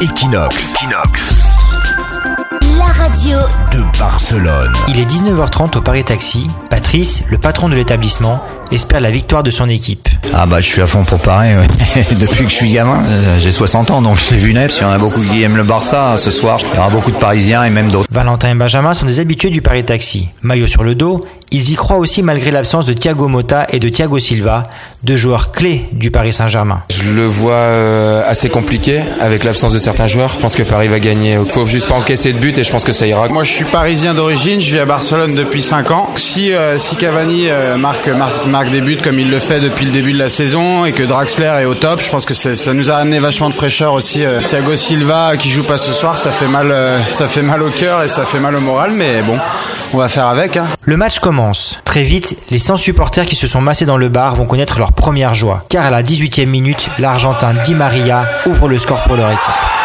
Equinox. La radio de Barcelone. Il est 19h30 au Paris Taxi. Patrice, le patron de l'établissement, espère la victoire de son équipe. Ah bah je suis à fond pour Paris. Depuis que je suis gamin, euh, j'ai 60 ans donc je l'ai vu naître. Il y en a beaucoup qui aiment le Barça ce soir. Il y aura beaucoup de Parisiens et même d'autres. Valentin et Benjamin sont des habitués du Paris Taxi. Maillot sur le dos, ils y croient aussi malgré l'absence de Thiago Motta et de Thiago Silva, deux joueurs clés du Paris Saint-Germain. Je le vois euh, assez compliqué avec l'absence de certains joueurs. Je pense que Paris va gagner. Il faut juste pas encaisser de but et je pense que ça ira. Moi je suis parisien d'origine, je vis à Barcelone depuis 5 ans. Si, euh, Cavani marque, marque, marque des buts comme il le fait depuis le début de la saison et que Draxler est au top, je pense que ça nous a amené vachement de fraîcheur aussi. Thiago Silva qui joue pas ce soir, ça fait mal, ça fait mal au cœur et ça fait mal au moral, mais bon, on va faire avec. Hein. Le match commence. Très vite, les 100 supporters qui se sont massés dans le bar vont connaître leur première joie, car à la 18e minute, l'Argentin Di Maria ouvre le score pour leur équipe.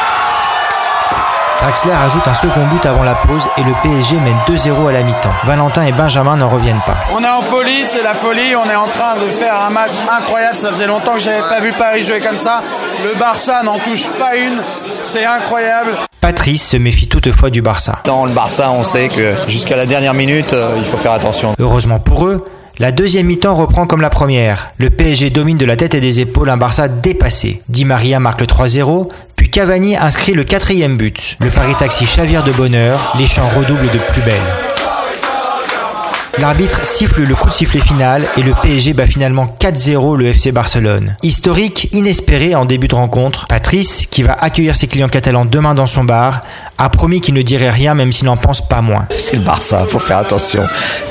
Draxler ajoute un second but avant la pause et le PSG mène 2-0 à la mi-temps. Valentin et Benjamin n'en reviennent pas. On est en folie, c'est la folie, on est en train de faire un match incroyable, ça faisait longtemps que j'avais pas vu Paris jouer comme ça. Le Barça n'en touche pas une, c'est incroyable. Patrice se méfie toutefois du Barça. Dans le Barça, on sait que jusqu'à la dernière minute, euh, il faut faire attention. Heureusement pour eux, la deuxième mi-temps reprend comme la première. Le PSG domine de la tête et des épaules un Barça dépassé. Di Maria marque le 3-0, puis Cavani inscrit le quatrième but. Le Paris Taxi chavire de bonheur, les chants redoublent de plus belle. L'arbitre siffle le coup de sifflet final et le PSG bat finalement 4-0 le FC Barcelone. Historique, inespéré en début de rencontre, Patrice, qui va accueillir ses clients catalans demain dans son bar, a promis qu'il ne dirait rien même s'il n'en pense pas moins. C'est le Barça, faut faire attention.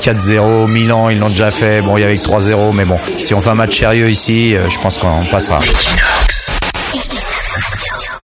4-0, Milan, ils l'ont déjà fait. Bon, il y avait 3-0, mais bon, si on fait un match sérieux ici, euh, je pense qu'on passera.